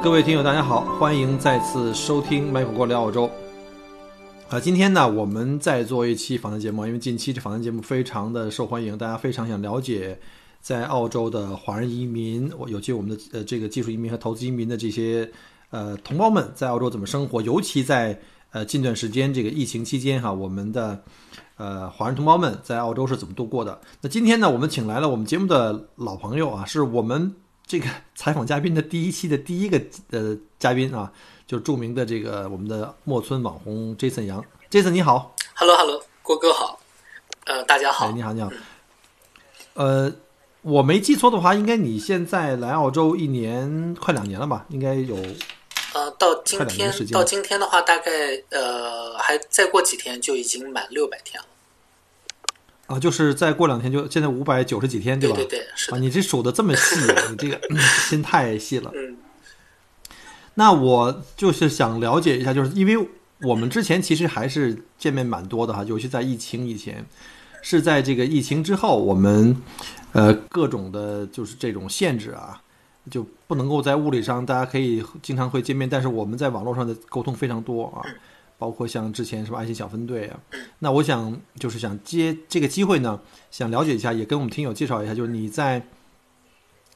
各位听友，大家好，欢迎再次收听麦克郭聊澳洲。啊，今天呢，我们再做一期访谈节目，因为近期这访谈节目非常的受欢迎，大家非常想了解在澳洲的华人移民，我尤其我们的呃这个技术移民和投资移民的这些呃同胞们在澳洲怎么生活，尤其在呃近段时间这个疫情期间哈，我们的呃华人同胞们在澳洲是怎么度过的？那今天呢，我们请来了我们节目的老朋友啊，是我们。这个采访嘉宾的第一期的第一个呃嘉宾啊，就是著名的这个我们的墨村网红 Jason 杨，Jason 你好，Hello Hello，郭哥好，呃大家好，你好你好，呃我没记错的话，应该你现在来澳洲一年快两年了吧？应该有，呃到今天到今天的话，大概呃还再过几天就已经满六百天了。啊，就是再过两天就现在五百九十几天，对吧？对对是啊，你这数的这么细，你这个心太细了。嗯。那我就是想了解一下，就是因为我们之前其实还是见面蛮多的哈，尤其在疫情以前，是在这个疫情之后，我们呃各种的就是这种限制啊，就不能够在物理上大家可以经常会见面，但是我们在网络上的沟通非常多啊。包括像之前什么爱心小分队啊，那我想就是想接这个机会呢，想了解一下，也跟我们听友介绍一下，就是你在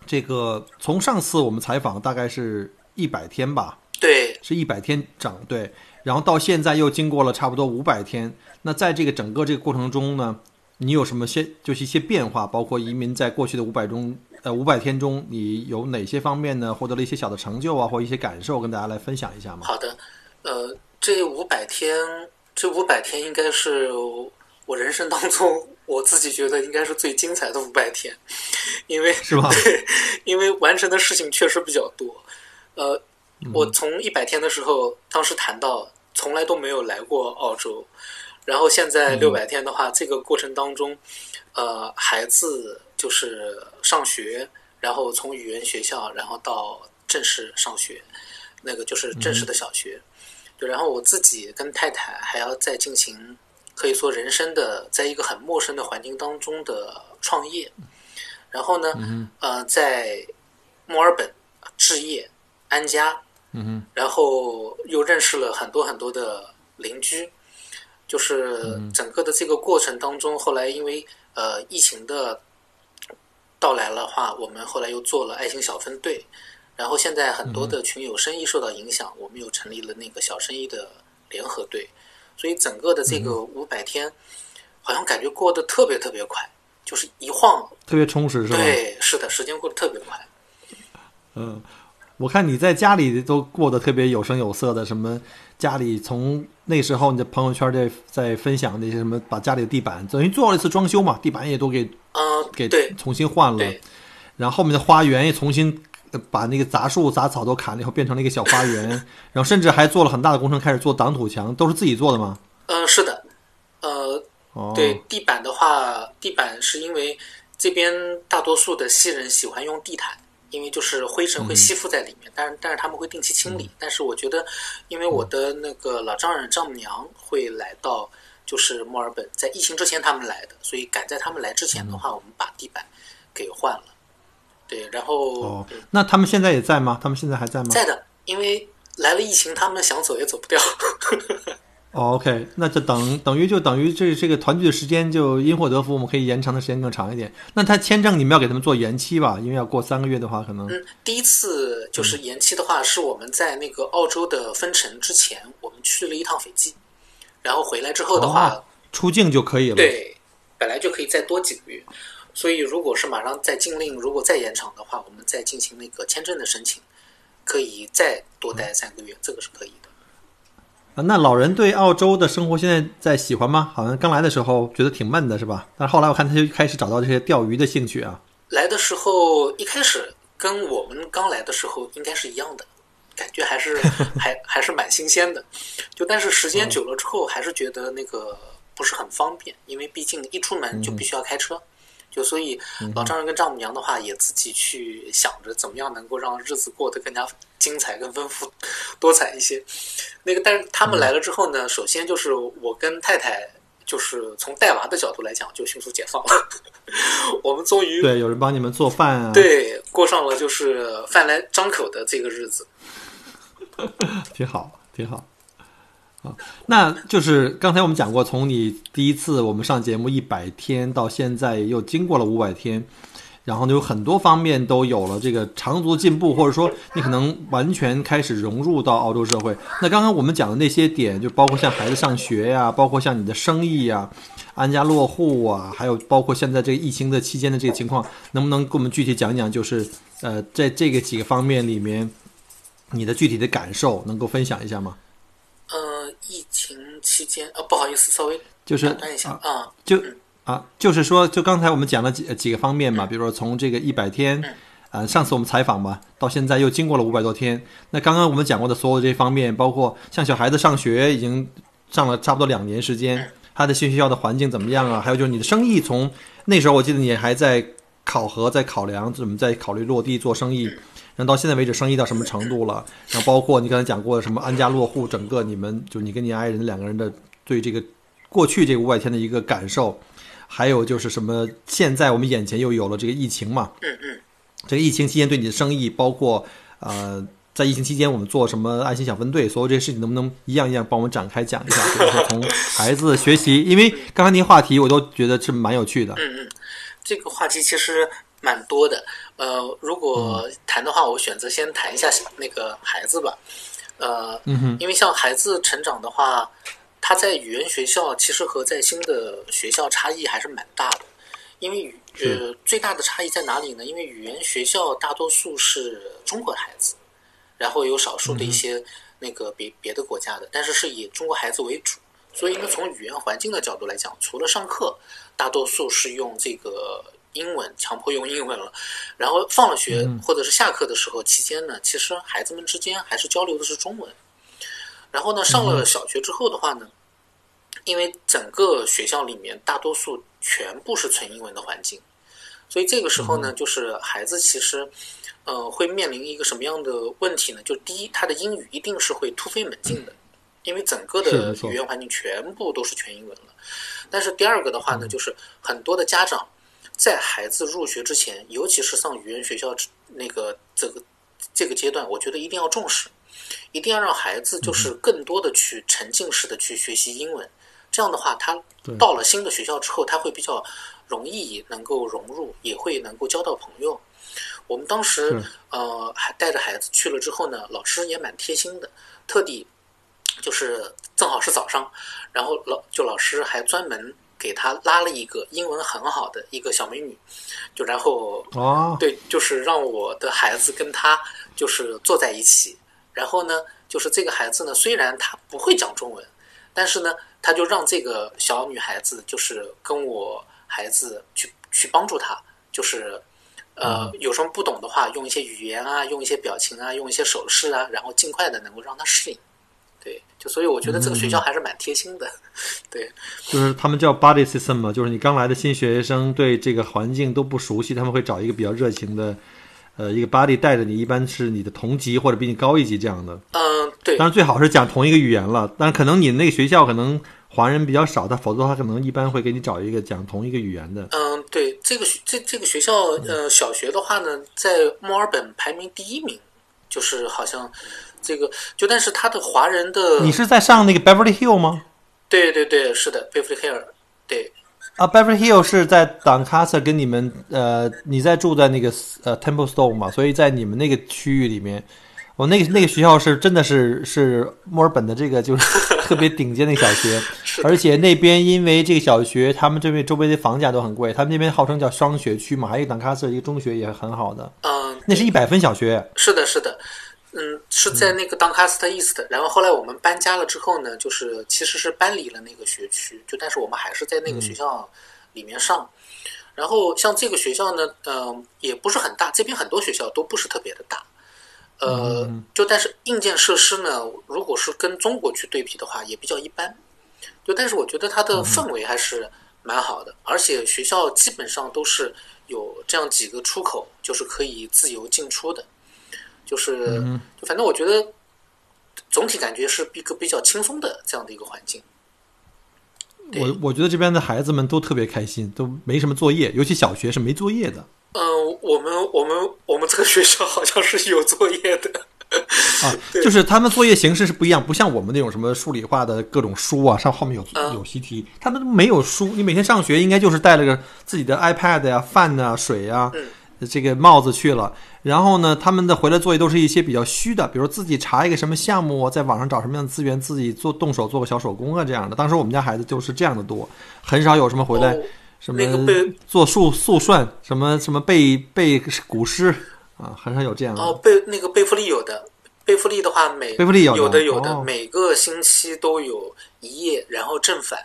这个从上次我们采访大概是一百天吧，对，是一百天整对，然后到现在又经过了差不多五百天，那在这个整个这个过程中呢，你有什么些就是一些变化？包括移民在过去的五百中呃五百天中，你有哪些方面呢获得了一些小的成就啊，或一些感受，跟大家来分享一下吗？好的，呃。这五百天，这五百天应该是我人生当中我自己觉得应该是最精彩的五百天，因为是吧？对，因为完成的事情确实比较多。呃，我从一百天的时候，当时谈到从来都没有来过澳洲，然后现在六百天的话，这个过程当中，呃，孩子就是上学，然后从语言学校，然后到正式上学，那个就是正式的小学。然后我自己跟太太还要再进行，可以说人生的在一个很陌生的环境当中的创业。然后呢，呃，在墨尔本置业安家，嗯然后又认识了很多很多的邻居。就是整个的这个过程当中，后来因为呃疫情的到来的话，我们后来又做了爱心小分队。然后现在很多的群友生意受到影响，我们又成立了那个小生意的联合队，所以整个的这个五百天，好像感觉过得特别特别快，就是一晃特别充实，是吧？对，是的，时间过得特别快。嗯，我看你在家里都过得特别有声有色的，什么家里从那时候你的朋友圈在在分享那些什么，把家里的地板等于做了一次装修嘛，地板也都给嗯给重新换了，然后后面的花园也重新。把那个杂树杂草都砍了以后，变成了一个小花园，然后甚至还做了很大的工程，开始做挡土墙，都是自己做的吗？嗯，是的，呃，对，地板的话，地板是因为这边大多数的西人喜欢用地毯，因为就是灰尘会吸附在里面，但是但是他们会定期清理。但是我觉得，因为我的那个老丈人丈母娘会来到就是墨尔本，在疫情之前他们来的，所以赶在他们来之前的话，我们把地板给换了。对，然后哦，那他们现在也在吗？他们现在还在吗？在的，因为来了疫情，他们想走也走不掉。哦，OK，那就等等于就等于这这个团聚的时间就因祸得福，我们可以延长的时间更长一点。那他签证你们要给他们做延期吧？因为要过三个月的话，可能嗯，第一次就是延期的话，是我们在那个澳洲的分城之前，我们去了一趟斐济，然后回来之后的话，出境就可以了。对，本来就可以再多几个月。所以，如果是马上再禁令，如果再延长的话，我们再进行那个签证的申请，可以再多待三个月，这个是可以的。啊，那老人对澳洲的生活现在在喜欢吗？好像刚来的时候觉得挺闷的，是吧？但是后来我看他就开始找到这些钓鱼的兴趣啊。来的时候一开始跟我们刚来的时候应该是一样的，感觉还是 还还是蛮新鲜的。就但是时间久了之后，还是觉得那个不是很方便，因为毕竟一出门就必须要开车。就所以老丈人跟丈母娘的话，也自己去想着怎么样能够让日子过得更加精彩、更丰富、多彩一些。那个，但是他们来了之后呢，首先就是我跟太太，就是从带娃的角度来讲，就迅速解放了。我们终于对有人帮你们做饭啊，对过上了就是饭来张口的这个日子，挺好，挺好。啊，那就是刚才我们讲过，从你第一次我们上节目一百天到现在又经过了五百天，然后呢有很多方面都有了这个长足的进步，或者说你可能完全开始融入到澳洲社会。那刚刚我们讲的那些点，就包括像孩子上学呀，包括像你的生意呀、安家落户啊，还有包括现在这个疫情的期间的这个情况，能不能给我们具体讲讲？就是呃，在这个几个方面里面，你的具体的感受能够分享一下吗？呃，疫情期间，呃，不好意思，稍微就是打断一下啊，就啊，就是说，就刚才我们讲了几几个方面嘛，比如说从这个一百天，呃，上次我们采访嘛，到现在又经过了五百多天。那刚刚我们讲过的所有这些方面，包括像小孩子上学已经上了差不多两年时间，他的新学校的环境怎么样啊？还有就是你的生意，从那时候我记得你还在考核、在考量怎么在考虑落地做生意。然后到现在为止，生意到什么程度了？然后包括你刚才讲过的什么安家落户，整个你们就你跟你爱人两个人的对这个过去这个五百天的一个感受，还有就是什么？现在我们眼前又有了这个疫情嘛？嗯嗯。这个疫情期间对你的生意，包括呃，在疫情期间我们做什么爱心小分队，所有这些事情能不能一样一样帮我们展开讲一下？比如说从孩子学习，因为刚才那些话题我都觉得是蛮有趣的。嗯嗯，这个话题其实。蛮多的，呃，如果谈的话，我选择先谈一下那个孩子吧，呃，因为像孩子成长的话，他在语言学校其实和在新的学校差异还是蛮大的，因为语呃最大的差异在哪里呢？因为语言学校大多数是中国孩子，然后有少数的一些那个别别的国家的，但是是以中国孩子为主，所以呢，从语言环境的角度来讲，除了上课，大多数是用这个。英文强迫用英文了，然后放了学或者是下课的时候期间呢，其实孩子们之间还是交流的是中文。然后呢，上了小学之后的话呢，因为整个学校里面大多数全部是纯英文的环境，所以这个时候呢，就是孩子其实呃会面临一个什么样的问题呢？就第一，他的英语一定是会突飞猛进的，因为整个的语言环境全部都是全英文了。但是第二个的话呢，就是很多的家长。在孩子入学之前，尤其是上语言学校那个这个这个阶段，我觉得一定要重视，一定要让孩子就是更多的去沉浸式的去学习英文。这样的话，他到了新的学校之后，他会比较容易能够融入，也会能够交到朋友。我们当时呃还带着孩子去了之后呢，老师也蛮贴心的，特地就是正好是早上，然后老就老师还专门。给他拉了一个英文很好的一个小美女，就然后哦，对，就是让我的孩子跟他就是坐在一起，然后呢，就是这个孩子呢，虽然他不会讲中文，但是呢，他就让这个小女孩子就是跟我孩子去去帮助他，就是呃有什么不懂的话，用一些语言啊，用一些表情啊，用一些手势啊，然后尽快的能够让他适应。对，就所以我觉得这个学校还是蛮贴心的。对，就是他们叫 body system 嘛，就是你刚来的新学生对这个环境都不熟悉，他们会找一个比较热情的，呃，一个 body 带着你，一般是你的同级或者比你高一级这样的。嗯，对。当然最好是讲同一个语言了，但可能你那个学校可能华人比较少，他否则他可能一般会给你找一个讲同一个语言的。嗯，对，这个这这个学校呃，小学的话呢，在墨尔本排名第一名，就是好像。这个就，但是他的华人的，你是在上那个 Beverly Hill 吗？对对对，是的，Beverly Hill，对。啊，Beverly Hill 是在 Doncaster 跟你们呃，你在住在那个呃 Templestowe 嘛，所以在你们那个区域里面，我那个那个学校是真的是是墨尔本的这个就是 特别顶尖的小学，而且那边因为这个小学，他们这边周边的房价都很贵，他们那边号称叫双学区嘛，还有 Doncaster 一个中学也很好的，嗯，那是一百分小学，是的，是的。嗯，是在那个 Doncaster East，然后后来我们搬家了之后呢，就是其实是搬离了那个学区，就但是我们还是在那个学校里面上。然后像这个学校呢，嗯、也不是很大，这边很多学校都不是特别的大。呃，就但是硬件设施呢，如果是跟中国去对比的话，也比较一般。就但是我觉得它的氛围还是蛮好的，而且学校基本上都是有这样几个出口，就是可以自由进出的。就是，就反正我觉得总体感觉是一个比较轻松的这样的一个环境。我我觉得这边的孩子们都特别开心，都没什么作业，尤其小学是没作业的嗯、我们我们我们这个学校好像是有作业的。啊，就是他们作业形式是不一样，不像我们那种什么数理化的各种书啊，上后面有嗯有习题，他们没有书，你每天上学应该就是带了个自己的 iPad 呀、饭呐、水呀、这个帽子去了。然后呢，他们的回来作业都是一些比较虚的，比如自己查一个什么项目，在网上找什么样的资源，自己做动手做个小手工啊这样的。当时我们家孩子就是这样的多，很少有什么回来哦什么做速速算，什么什么背背古诗啊，很少有这样的。哦，贝那个贝弗利有的，贝弗利的话每贝弗利有的有的有的、哦每个星期都有一页，然后正反，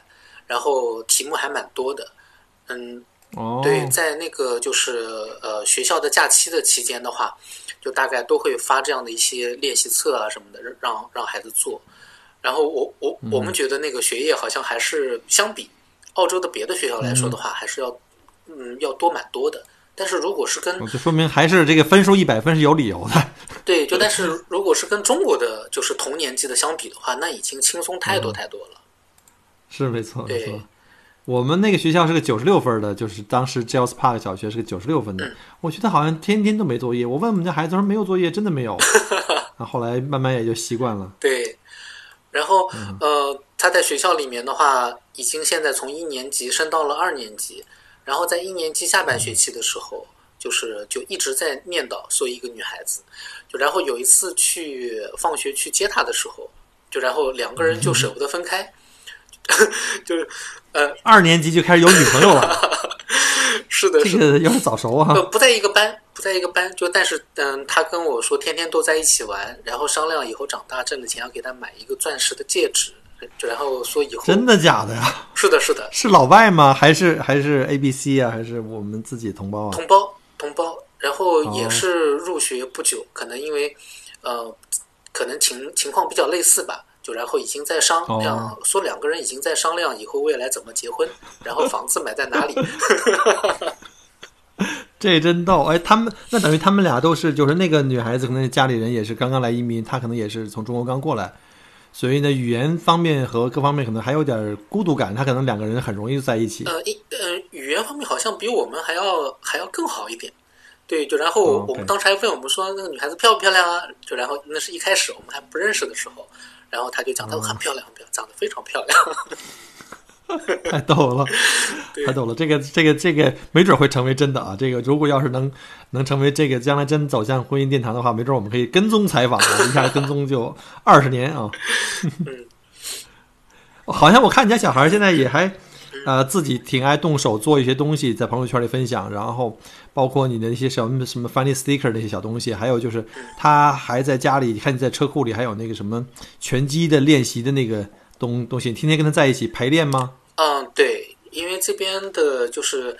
然后题目还蛮多的。嗯，哦，对，在那个就是呃学校的假期的期间的话，就大概都会发这样的一些练习册啊什么的，让让孩子做。然后我我我们觉得那个学业好像还是相比澳洲的别的学校来说的话，还是要嗯要多蛮多的。但是如果是跟就说明还是这个分数一百分是有理由的。对，就但是如果是跟中国的就是同年级的相比的话，那已经轻松太多太多了。是没错，没错。我们那个学校是个九十六分的，就是当时 j e l s Park 小学是个九十六分的。我觉得好像天天都没作业。我问我们家孩子说没有作业，真的没有。那，后来慢慢也就习惯了。对，然后呃，他在学校里面的话，已经现在从一年级升到了二年级，然后在一年级下半学期的时候，就是就一直在念叨说一个女孩子，就然后有一次去放学去接她的时候，就然后两个人就舍不得分开，就是呃，二年级就开始有女朋友了，是的，这是的。个有点早熟啊呃，。不在一个班，不在一个班，就但是嗯，他跟我说天天都在一起玩，然后商量以后长大挣的钱要给他买一个钻石的戒指，然后说以后真的假的呀？是的，是的，是老外吗？还是还是 A B C 啊？还是我们自己同胞啊？同胞同胞，然后哦也是入学不久，可能因为呃，可能情情况比较类似吧。就然后已经在商量，哦说两个人已经在商量以后未来怎么结婚，然后房子买在哪里。这真逗！哎，他们那等于他们俩都是，就是那个女孩子可能家里人也是刚刚来移民，她可能也是从中国刚过来，所以呢，语言方面和各方面可能还有点孤独感，她可能两个人很容易就在一起。呃，一呃，语言方面好像比我们还要还要更好一点。对，就然后哦我们当时还问我们说那个女孩子漂不漂亮啊？就然后那是一开始我们还不认识的时候，然后他就讲她很漂亮，很漂亮，长得非常漂亮。太逗了，太逗了！这个这个这个没准会成为真的啊！这个如果要是能能成为这个将来真走向婚姻殿堂的话，没准我们可以跟踪采访啊，一下跟踪就二十年啊！好像我看你家小孩现在也还呃自己挺爱动手做一些东西，在朋友圈里分享，然后包括你的一些什么什么 funny sticker 那些小东西，还有就是他还在家里看你在车库里还有那个什么拳击的练习的那个东东西，你天天跟他在一起排练吗？嗯，对，因为这边的就是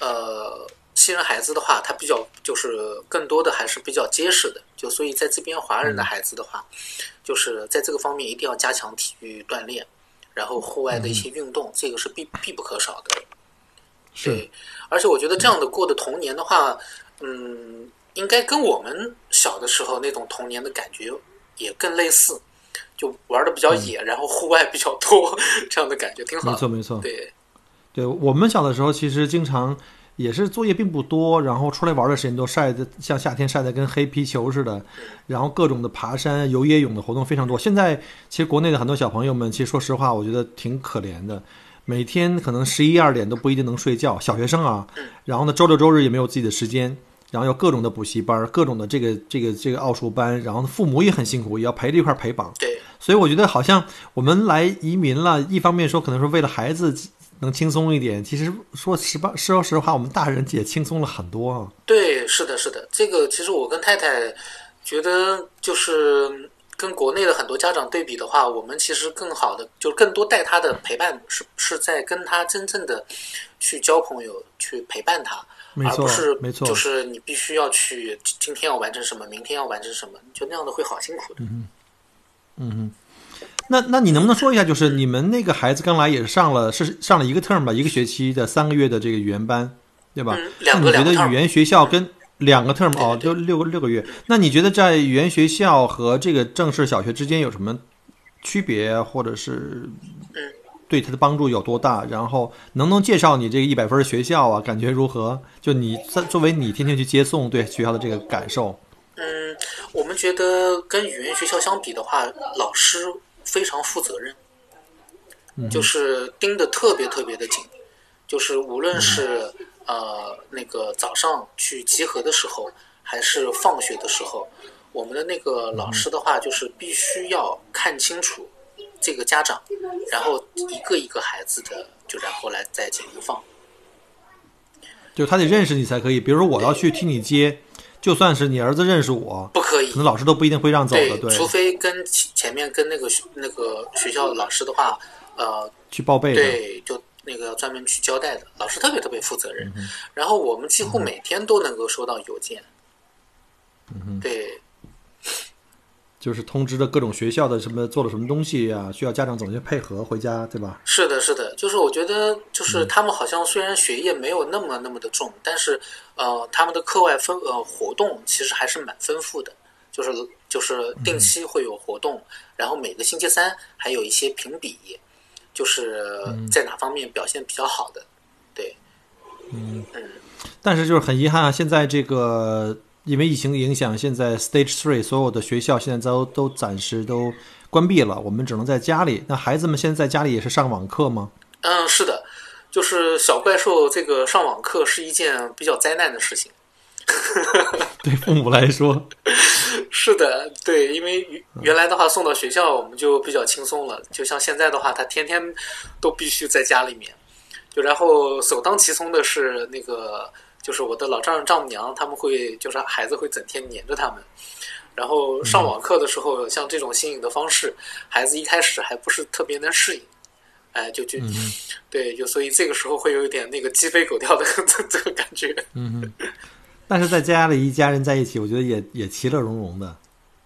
呃，西人孩子的话，他比较就是更多的还是比较结实的，就所以在这边华人的孩子的话，就是在这个方面一定要加强体育锻炼，然后户外的一些运动，这个是必必不可少的。是对，而且我觉得这样的过的童年的话，嗯，应该跟我们小的时候那种童年的感觉也更类似，就玩的比较野，然后户外比较多，这样的感觉挺好。没错没错，对，对我们小的时候其实经常也是作业并不多，然后出来玩的时间都晒的像夏天晒得跟黑皮球似的，然后各种的爬山、游野泳的活动非常多。现在其实国内的很多小朋友们，其实说实话，我觉得挺可怜的。每天可能十一二点都不一定能睡觉，小学生啊，然后呢，周六周日也没有自己的时间，然后有各种的补习班，各种的这个这个这个奥数班，然后父母也很辛苦，也要陪着一块儿陪绑。对，所以我觉得好像我们来移民了，一方面说可能是为了孩子能轻松一点，其实说实话，说实话，我们大人也轻松了很多啊。对，是的，是的，这个其实我跟太太觉得就是跟国内的很多家长对比的话，我们其实更好的就更多带他的陪伴是是在跟他真正的去交朋友，去陪伴他，没错而不是没错就是你必须要去今天要完成什么，明天要完成什么，就那样的会好辛苦的。嗯嗯那那你能不能说一下，就是你们那个孩子刚来也是上了是上了一个 term 吧，一个学期的三个月的这个语言班，对吧？嗯两个那你觉两个得语言学校跟两个 term 哦，对就六个六个月。那你觉得在语言学校和这个正式小学之间有什么区别，或者是嗯对他的帮助有多大？然后能不能介绍你这个一百分学校啊？感觉如何？就你在作为你天天去接送，对学校的这个感受？嗯，我们觉得跟语言学校相比的话，老师非常负责任，就是盯得特别特别的紧，就是无论是呃那个早上去集合的时候，还是放学的时候，我们的那个老师的话，就是必须要看清楚这个家长，然后一个一个孩子的，就然后来再进行放。就他得认识你才可以。比如说我要去替你接，就算是你儿子认识我，不可以可能老师都不一定会让走的。对，除非跟前前面跟那个那个学校的老师的话，呃，去报备。对，就那个要专门去交代的，老师特别特别负责嗯任。然后我们几乎每天都能够收到邮件，对。就是通知的各种学校的什么做了什么东西啊，需要家长怎么去配合回家，对吧？是的，是的，就是我觉得，就是嗯。他们好像虽然学业没有那么那么的重，但是呃，他们的课外分呃活动其实还是蛮丰富的，就是就是定期会有活动，然后每个星期三还有一些评比，就是嗯在哪方面表现比较好的，对，嗯但是就是很遗憾啊，现在这个因为疫情影响，现在 Stage Three 所有的学校现在都都暂时都关闭了，我们只能在家里。那孩子们现在在家里也是上网课吗？嗯，是的，就是小怪兽这个上网课是一件比较灾难的事情。对父母来说，是的，对，因为原原来的话送到学校我们就比较轻松了，就像现在的话，他天天都必须在家里面，就然后首当其冲的是那个就是我的老丈人丈母娘，他们会就是孩子会整天黏着他们，然后上网课的时候，像这种新颖的方式，孩子一开始还不是特别能适应。哎，就就、对，就所以这个时候会有一点那个鸡飞狗跳的 这这个感觉。但是在家里一家人在一起，我觉得也也其乐融融的。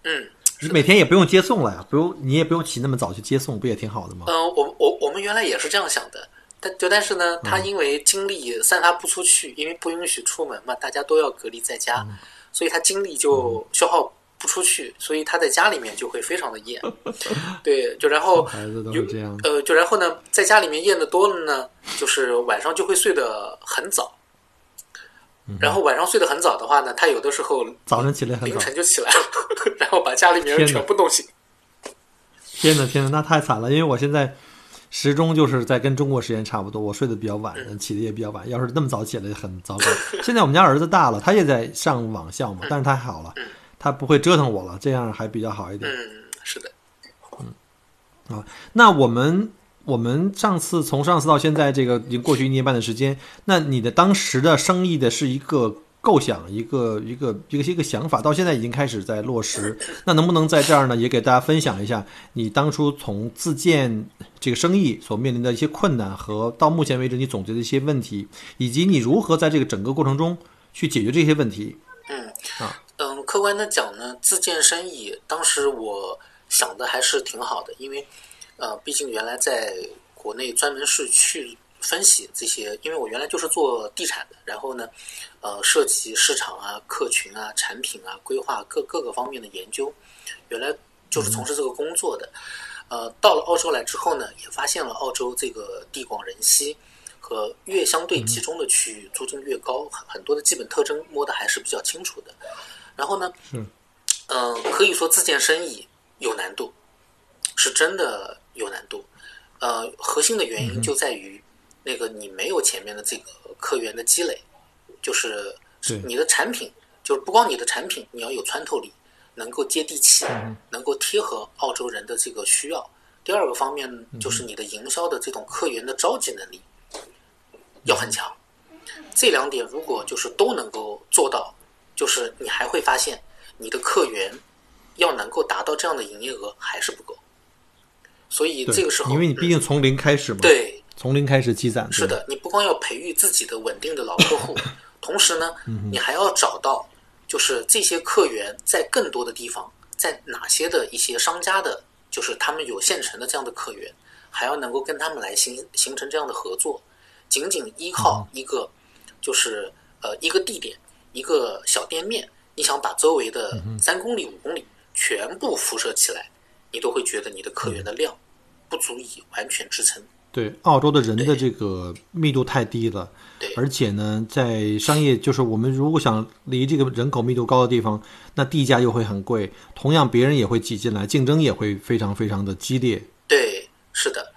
嗯，你每天也不用接送了呀，不用你也不用起那么早去接送，不也挺好的吗？嗯、我我我们原来也是这样想的，但就但是呢，他因为精力散发不出去，因为不允许出门嘛，大家都要隔离在家，所以他精力就消耗不出去，所以他在家里面就会非常的厌。对，就然后孩子都这样。呃，就然后呢，在家里面厌的多了呢，就是晚上就会睡得很早。然后晚上睡得很早的话呢，他有的时候早晨起来很凌早，晨就起来了，然后把家里面人全部弄醒。天哪天哪，那太惨了！因为我现在时钟就是在跟中国时间差不多，我睡得比较晚，起的也比较晚。要是那么早起来，很糟糕。现在我们家儿子大了，他也在上网校嘛，但是他还好了，他不会折腾我了，这样还比较好一点。嗯，是的。嗯，啊那我们我们上次从上次到现在，这个已经过去一年半的时间，那你的当时的生意的是一个构想，一个一个一个一个想法，到现在已经开始在落实。那能不能在这儿呢，也给大家分享一下你当初从自建这个生意所面临的一些困难和到目前为止你总结的一些问题，以及你如何在这个整个过程中去解决这些问题？嗯啊嗯，客观的讲呢，自建生意，当时我想的还是挺好的，因为呃，毕竟原来在国内专门是去分析这些，因为我原来就是做地产的，然后呢，呃，涉及市场啊、客群啊、产品啊、规划各各个方面的研究，原来就是从事这个工作的。呃，到了澳洲来之后呢，也发现了澳洲这个地广人稀。和越相对集中的区域，租金越高，很很多的基本特征摸得还是比较清楚的。然后呢，嗯，嗯、可以说自建生意有难度，是真的有难度。呃，核心的原因就在于那个你没有前面的这个客源的积累，就是对你的产品，就是不光你的产品，你要有穿透力，能够接地气，能够贴合澳洲人的这个需要。第二个方面就是你的营销的这种客源的召集能力要很强。这两点如果就是都能够做到，就是你还会发现你的客源要能够达到这样的营业额还是不够。所以这个时候，因为你毕竟从零开始嘛，对，从零开始积攒，是的，你不光要培育自己的稳定的老客户，同时呢，你还要找到就是这些客源在更多的地方，在哪些的一些商家的，就是他们有现成的这样的客源，还要能够跟他们来形形成这样的合作。仅仅依靠一个就是呃一个地点一个小店面，你想把周围的三公里五公里全部辐射起来，你都会觉得你的客源的量。不足以完全支撑。对，澳洲的人的这个密度太低了，对，而且呢，在商业就是我们如果想离这个人口密度高的地方，那地价又会很贵，同样别人也会挤进来，竞争也会非常非常的激烈。对，是的，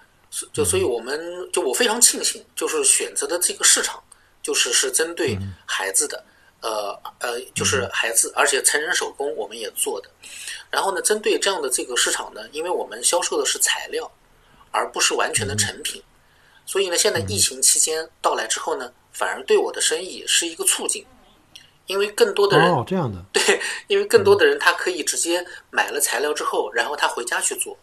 就所以我们就我非常庆幸，就是选择的这个市场就是是针对孩子的，呃呃，就是孩子，而且成人手工我们也做的。然后呢，针对这样的这个市场呢，因为我们销售的是材料。而不是完全的成品，所以呢，现在疫情期间到来之后呢，反而对我的生意是一个促进，因为更多的人哦这样的。对，因为更多的人他可以直接买了材料之后，然后他回家去做。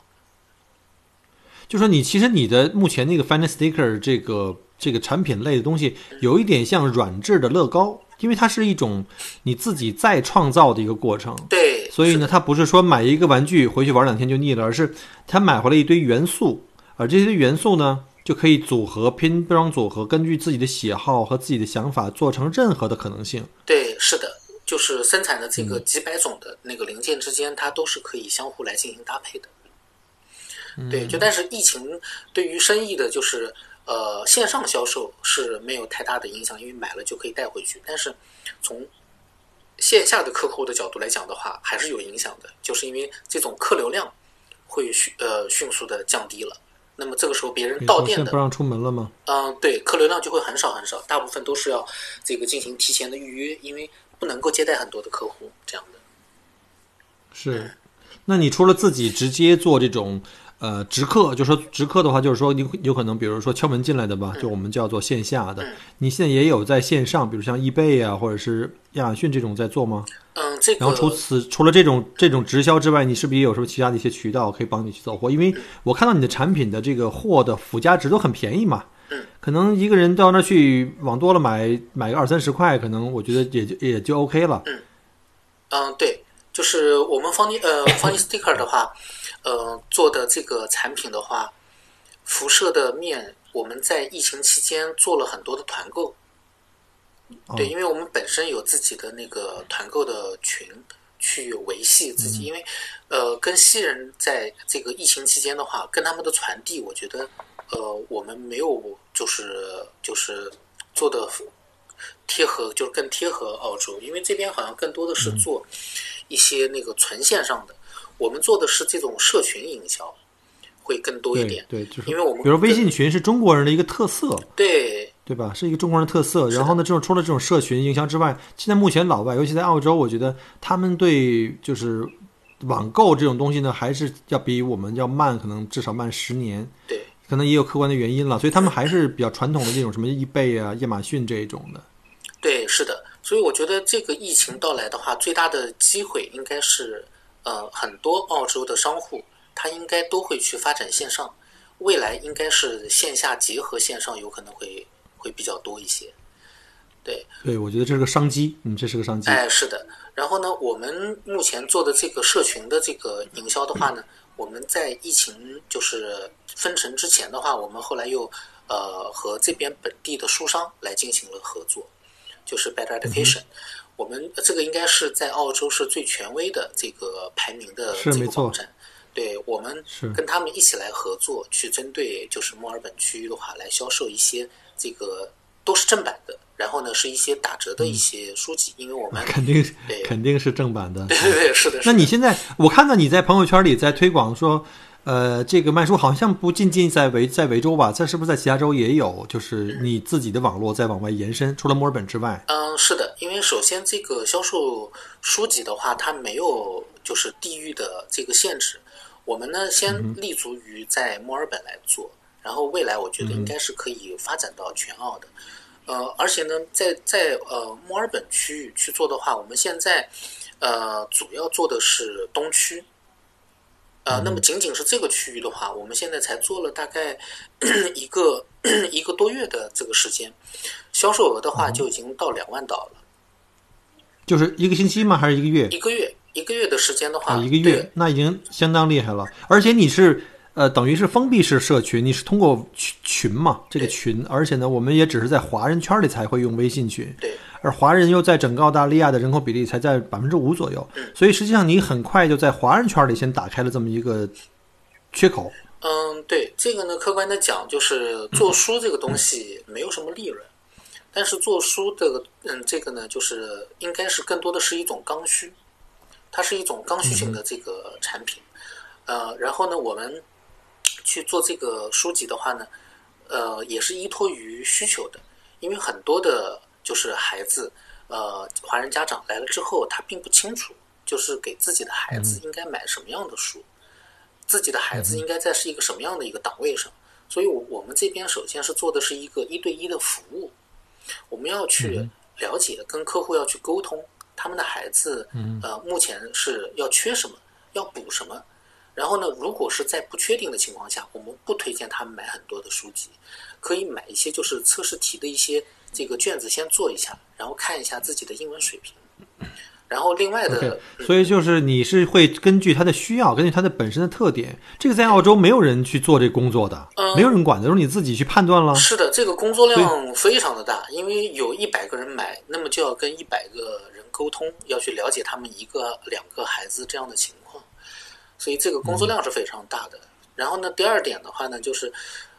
就说你其实你的目前那个 Fine Sticker 这个这个产品类的东西，有一点像软质的乐高，因为它是一种你自己再创造的一个过程。对，所以呢，它不是说买一个玩具回去玩两天就腻了，而是他买回来一堆元素。而这些元素呢，就可以组合拼装组合，根据自己的喜好和自己的想法做成任何的可能性。对，是的，就是生产的这个几百种的那个零件之间，它都是可以相互来进行搭配的。对，就但是疫情对于生意的，就是呃线上销售是没有太大的影响，因为买了就可以带回去。但是从线下的客户的角度来讲的话，还是有影响的，就是因为这种客流量会迅呃迅速的降低了。那么这个时候，别人到店的不让出门了吗？嗯，对，客流量就会很少很少，大部分都是要这个进行提前的预约，因为不能够接待很多的客户这样的。是，那你除了自己直接做这种呃直客，就说直客的话，就是说你有可能，比如说敲门进来的吧，就我们叫做线下的，你现在也有在线上，比如像易贝啊，或者是亚马逊这种在做吗？嗯，这个。然后除此除了这种这种直销之外，你是不是也有什么其他的一些渠道可以帮你去走货？因为我看到你的产品的这个货的附加值都很便宜嘛。嗯。可能一个人到那去往多了买买个二三十块，可能我觉得也就也就 OK 了。嗯。嗯，对，就是我们方尼呃方尼 sticker 的话，呃做的这个产品的话，辐射的面我们在疫情期间做了很多的团购。对，因为我们本身有自己的那个团购的群，去维系自己。因为，呃，跟西人在这个疫情期间的话，跟他们的传递，我觉得，呃，我们没有就是就是做的贴合，就是更贴合澳洲。因为这边好像更多的是做一些那个纯线上的，我们做的是这种社群营销，会更多一点。对，就是因为我们比如微信群是中国人的一个特色。对。对吧？是一个中国人特色。然后呢，这种除了这种社群营销之外，现在目前老外，尤其在澳洲，我觉得他们对就是网购这种东西呢，还是要比我们要慢，可能至少慢十年。对，可能也有客观的原因了，所以他们还是比较传统的这种什么易贝啊、亚马逊这一种的。对，是的。所以我觉得这个疫情到来的话，最大的机会应该是，呃，很多澳洲的商户他应该都会去发展线上，未来应该是线下结合线上，有可能会。会比较多一些，对对，我觉得这是个商机，嗯，这是个商机。哎，是的。然后呢，我们目前做的这个社群的这个营销的话呢，我们在疫情就是分成之前的话，我们后来又呃和这边本地的书商来进行了合作，就是 Better Education。我们这个应该是在澳洲是最权威的这个排名的这个网站。对，我们跟他们一起来合作，去针对就是墨尔本区域的话来销售一些。这个都是正版的，然后呢是一些打折的一些书籍，因为我们肯定肯定是正版的，对对对，是的。那你现在我看到你在朋友圈里在推广说，呃，这个卖书好像不仅仅在维在维州吧？这是不是在其他州也有？就是你自己的网络在往外延伸，除了墨尔本之外？嗯，是的，因为首先这个销售书籍的话，它没有就是地域的这个限制，我们呢先立足于在墨尔本来做。然后未来我觉得应该是可以发展到全澳的，呃，而且呢，在在呃墨尔本区域去做的话，我们现在呃，主要做的是东区。呃，那么仅仅是这个区域的话，我们现在才做了大概 一个 一个多月的这个时间，销售额的话就已经到两万刀了。就是一个星期吗？还是一个月？一个月，一个月的时间的话，啊，一个月，那已经相当厉害了。而且你是呃，等于是封闭式社群，你是通过群群嘛，这个群，而且呢，我们也只是在华人圈里才会用微信群。对。而华人又在整个澳大利亚的人口比例才在百分之五左右，所以实际上你很快就在华人圈里先打开了这么一个缺口。嗯，对，这个呢，客观的讲，就是做书这个东西没有什么利润，但是做书这个，嗯，这个呢，就是应该是更多的是一种刚需，它是一种刚需性的这个产品。呃，然后呢，我们去做这个书籍的话呢，呃，也是依托于需求的，因为很多的。就是孩子，呃，华人家长来了之后，他并不清楚，就是给自己的孩子应该买什么样的书，自己的孩子应该在是一个什么样的一个档位上。所以，我我们这边首先是做的是一个一对一的服务，我们要去了解，跟客户要去沟通，他们的孩子，呃，目前是要缺什么，要补什么。然后呢，如果是在不确定的情况下，我们不推荐他们买很多的书籍，可以买一些就是测试题的一些。这个卷子先做一下，然后看一下自己的英文水平，然后另外的，所以就是你是会根据他的需要，根据他的本身的特点，这个在澳洲没有人去做这工作的，没有人管的，都是你自己去判断了。是的，这个工作量非常的大，因为有一百个人买，那么就要跟一百个人沟通，要去了解他们一个两个孩子这样的情况，所以这个工作量是非常大的。然后呢，第二点的话呢，就是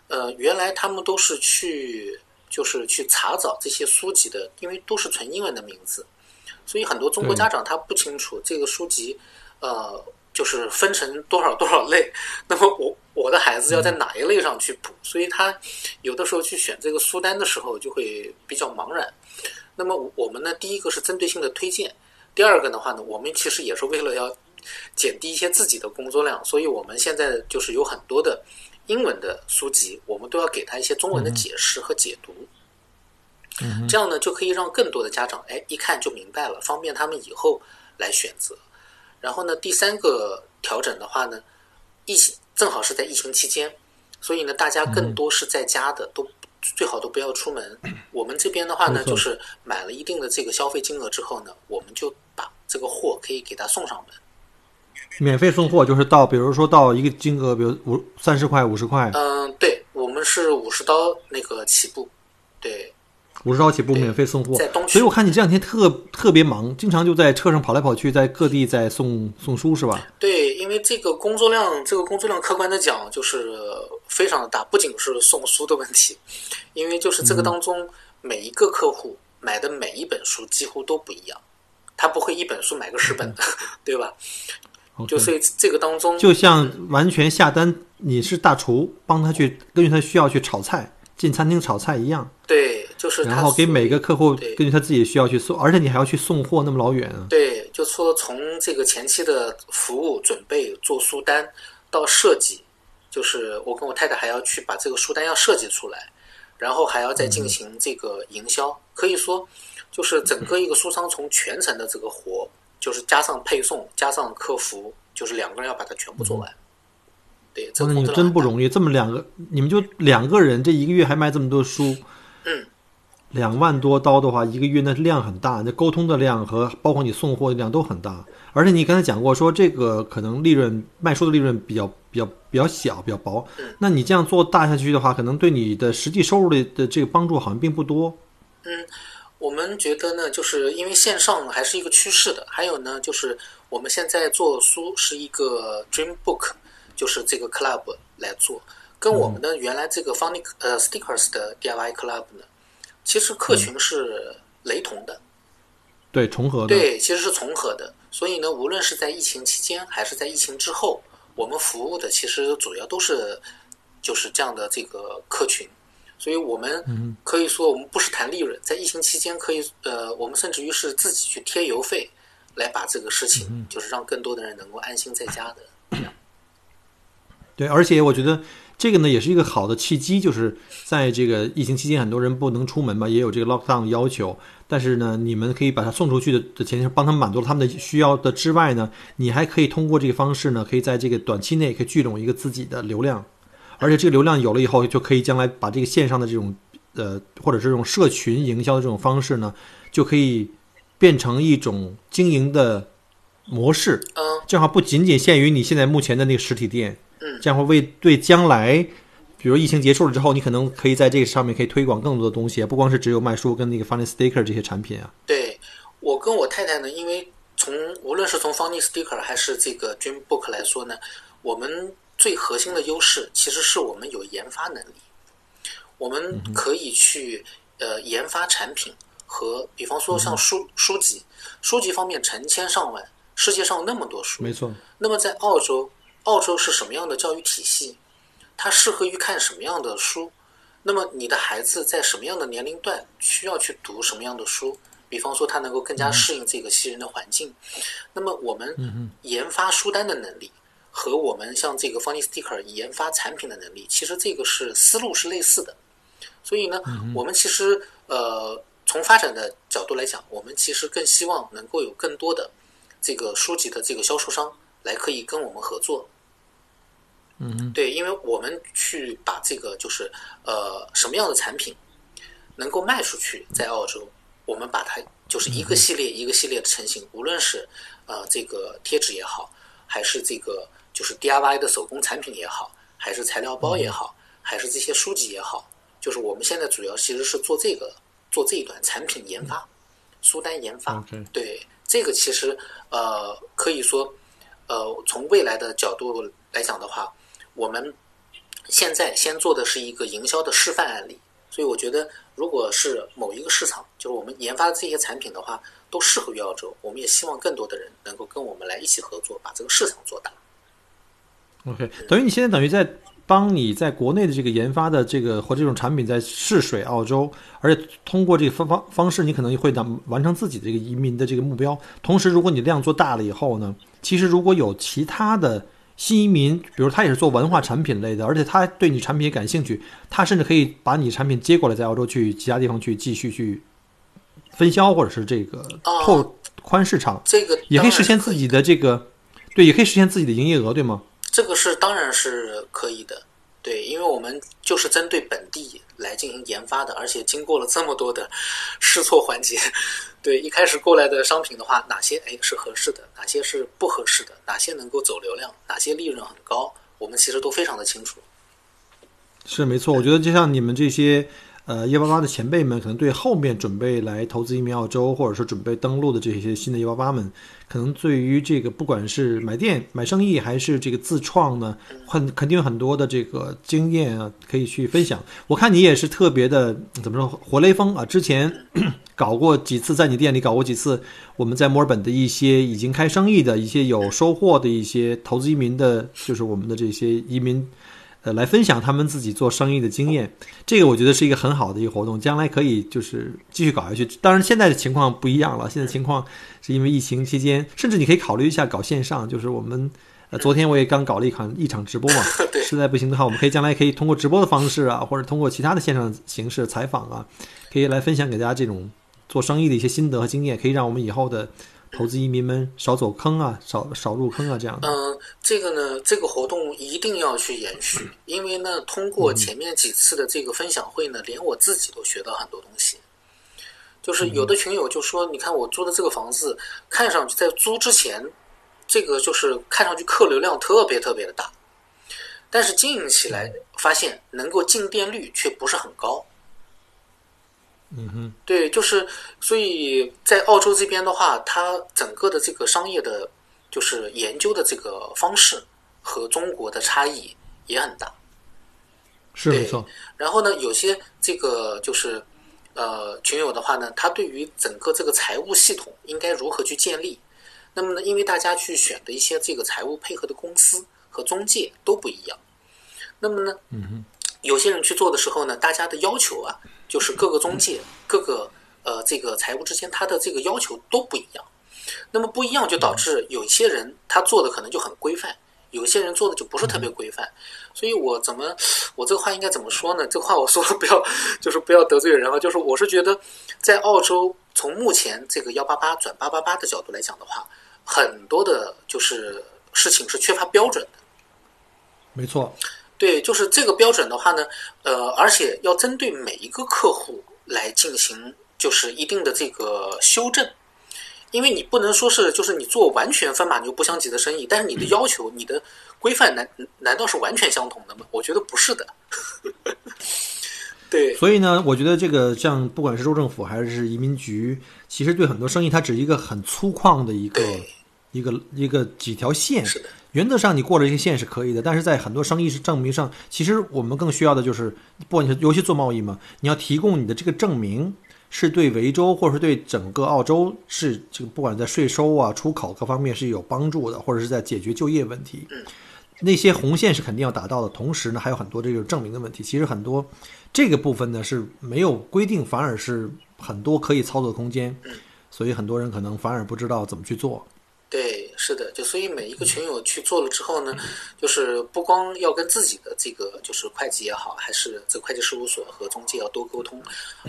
呃，原来他们都是去。就是去查找这些书籍的，因为都是纯英文的名字，所以很多中国家长他不清楚这个书籍，呃，就是分成多少 多少类。那么我我的孩子要在哪一类上去补？所以他有的时候去选这个书单的时候就会比较茫然。那么我们呢，第一个是针对性的推荐，第二个的话呢，我们其实也是为了要减低一些自己的工作量，所以我们现在就是有很多的。英文的书籍，我们都要给他一些中文的解释和解读，这样呢就可以让更多的家长哎一看就明白了，方便他们以后来选择。然后呢，第三个调整的话呢，疫情正好是在疫情期间，所以呢大家更多是在家的，都最好都不要出门。我们这边的话呢，就是买了一定的这个消费金额之后呢，我们就把这个货可以给他送上门。免费送货就是到，比如说到一个金额，比如五三十块、五十块。嗯，对，我们是五十刀那个起步，对，五十刀起步免费送货。在东所以我看你这两天特特别忙，经常就在车上跑来跑去，在各地在送送书，是吧？对，因为这个工作量，这个工作量客观的讲就是非常的大，不仅是送书的问题，因为就是这个当中每一个客户买的每一本书几乎都不一样，他不会一本书买个十本的，对吧？就是这个当中，就像完全下单，你是大厨，帮他去根据他需要去炒菜，进餐厅炒菜一样。对，就是然后给每个客户根据他自己的需要去送，而且你还要去送货那么老远啊。对，就说从这个前期的服务准备做书单到设计，就是我跟我太太还要去把这个书单要设计出来，然后还要再进行这个营销。可以说，就是整个一个书商从全程的这个活。就是加上配送，加上客服，就是两个人要把它全部做完。对，那你真不容易，这么两个，你们就两个人，这一个月还卖这么多书，嗯，两万多刀的话，一个月那量很大，那沟通的量和包括你送货的量都很大。而且你刚才讲过，说这个可能利润卖书的利润比较比较比较小，比较薄。那你这样做大下去的话，可能对你的实际收入的的这个帮助好像并不多。嗯。我们觉得呢，就是因为线上还是一个趋势的。还有呢，就是我们现在做书是一个 Dream Book，就是这个 Club 来做，跟我们的原来这个 Funny 呃 Stickers 的 DIY Club 呢，其实客群是雷同的，对，重合的，对，其实是重合的。所以呢，无论是在疫情期间还是在疫情之后，我们服务的其实主要都是就是这样的这个客群。所以我们可以说，我们不是谈利润，在疫情期间，可以呃，我们甚至于是自己去贴邮费，来把这个事情，就是让更多的人能够安心在家的。对，而且我觉得这个呢也是一个好的契机，就是在这个疫情期间，很多人不能出门嘛，也有这个 lockdown 的要求。但是呢，你们可以把它送出去的的前提是帮他们满足了他们的需要的之外呢，你还可以通过这个方式呢，可以在这个短期内可以聚拢一个自己的流量，而且这个流量有了以后，就可以将来把这个线上的这种呃或者是这种社群营销的这种方式呢，就可以变成一种经营的模式。嗯这样的话不仅仅限于你现在目前的那个实体店，嗯这样会为对将来。比如疫情结束了之后，你可能可以在这个上面可以推广更多的东西，不光是只有卖书跟那个 Funny Sticker 这些产品啊。对我跟我太太呢，因为从无论是从 Funny Sticker 还是这个 Dream Book 来说呢，我们最核心的优势其实是我们有研发能力，我们可以去呃研发产品和，比方说像书书籍，书籍方面成千上万，世界上那么多书，没错，那么在澳洲，澳洲是什么样的教育体系？它适合于看什么样的书？那么你的孩子在什么样的年龄段需要去读什么样的书？比方说，他能够更加适应这个西人的环境。那么我们研发书单的能力和我们像这个 Funny Sticker 研发产品的能力，其实这个是思路是类似的。所以呢，我们其实呃从发展的角度来讲，我们其实更希望能够有更多的这个书籍的这个销售商来可以跟我们合作。嗯，对，因为我们去把这个就是呃什么样的产品能够卖出去，在澳洲，我们把它就是一个系列一个系列的成型，无论是呃这个贴纸也好，还是这个就是 DIY 的手工产品也好，还是材料包也好，还是这些书籍也好，就是我们现在主要其实是做这个做这一段产品研发、书单研发。对，这个其实呃可以说呃从未来的角度来讲的话。我们现在先做的是一个营销的示范案例，所以我觉得，如果是某一个市场，就是我们研发的这些产品的话，都适合于澳洲。我们也希望更多的人能够跟我们来一起合作，把这个市场做大。OK，等于你现在等于在帮你在国内的这个研发的这个或这种产品在试水澳洲，而且通过这个方方方式，你可能会完完成自己的这个移民的这个目标。同时，如果你量做大了以后呢，其实如果有其他的新移民，比如他也是做文化产品类的，而且他对你产品也感兴趣，他甚至可以把你产品接过来，在澳洲去其他地方去继续去分销，或者是这个拓宽市场，这个也可以实现自己的这个，对，也可以实现自己的营业额，对吗？这个是当然是可以的，对，因为我们就是针对本地来进行研发的，而且经过了这么多的试错环节，对，一开始过来的商品的话，哪些哎是合适的，哪些是不合适的，哪些能够走流量，哪些利润很高，我们其实都非常的清楚。是没错，我觉得就像你们这些呃幺八八的前辈们，可能对后面准备来投资移民澳洲，或者说准备登陆的这些新的幺八八们，可能对于这个不管是买店、买生意，还是这个自创呢，很肯定有很多的这个经验啊，可以去分享。我看你也是特别的怎么说活雷锋啊，之前 搞过几次，在你店里搞过几次，我们在墨尔本的一些已经开生意的一些有收获的一些投资移民的，就是我们的这些移民。呃，来分享他们自己做生意的经验，这个我觉得是一个很好的一个活动，将来可以就是继续搞下去。当然，现在的情况不一样了，现在情况是因为疫情期间，甚至你可以考虑一下搞线上，就是我们呃，昨天我也刚搞了一场一场直播嘛，实在不行的话，我们可以将来可以通过直播的方式啊，或者通过其他的线上形式采访啊，可以来分享给大家这种做生意的一些心得和经验，可以让我们以后的。投资移民们少走坑啊，少少入坑啊，这样的。嗯，这个呢，这个活动一定要去延续，因为呢，通过前面几次的这个分享会呢，连我自己都学到很多东西。就是有的群友就说：“你看我租的这个房子，看上去在租之前，这个就是看上去客流量特别特别的大，但是经营起来发现能够进店率却不是很高。”嗯哼，对，就是所以在澳洲这边的话，它整个的这个商业的，就是研究的这个方式和中国的差异也很大。是没错。然后呢，有些这个就是呃群友的话呢，他对于整个这个财务系统应该如何去建立，那么呢，因为大家去选的一些这个财务配合的公司和中介都不一样，那么呢，嗯哼，有些人去做的时候呢，大家的要求啊。就是各个中介、各个呃这个财务之间，他的这个要求都不一样。那么不一样，就导致有一些人他做的可能就很规范，有些人做的就不是特别规范。所以我怎么，我这个话应该怎么说呢？这话我说了不要，就是不要得罪人啊。就是我是觉得，在澳洲从目前这个幺八八转八八八的角度来讲的话，很多的就是事情是缺乏标准的。没错。对，就是这个标准的话呢，呃，而且要针对每一个客户来进行，就是一定的这个修正，因为你不能说是就是你做完全分马牛不相及的生意，但是你的要求、你的规范难难道是完全相同的吗？我觉得不是的。对，所以呢，我觉得这个像不管是州政府还是移民局，其实对很多生意它只是一个很粗犷的一个一个一个几条线。原则上，你过了这些线是可以的，但是在很多生意是证明上，其实我们更需要的就是，不管你尤其做贸易嘛，你要提供你的这个证明，是对维州或者是对整个澳洲是这个不管在税收啊、出口各方面是有帮助的，或者是在解决就业问题，那些红线是肯定要达到的。同时呢，还有很多这个证明的问题，其实很多这个部分呢是没有规定，反而是很多可以操作的空间，所以很多人可能反而不知道怎么去做。对，是的，就所以每一个群友去做了之后呢，就是不光要跟自己的这个就是会计也好，还是这会计事务所和中介要多沟通，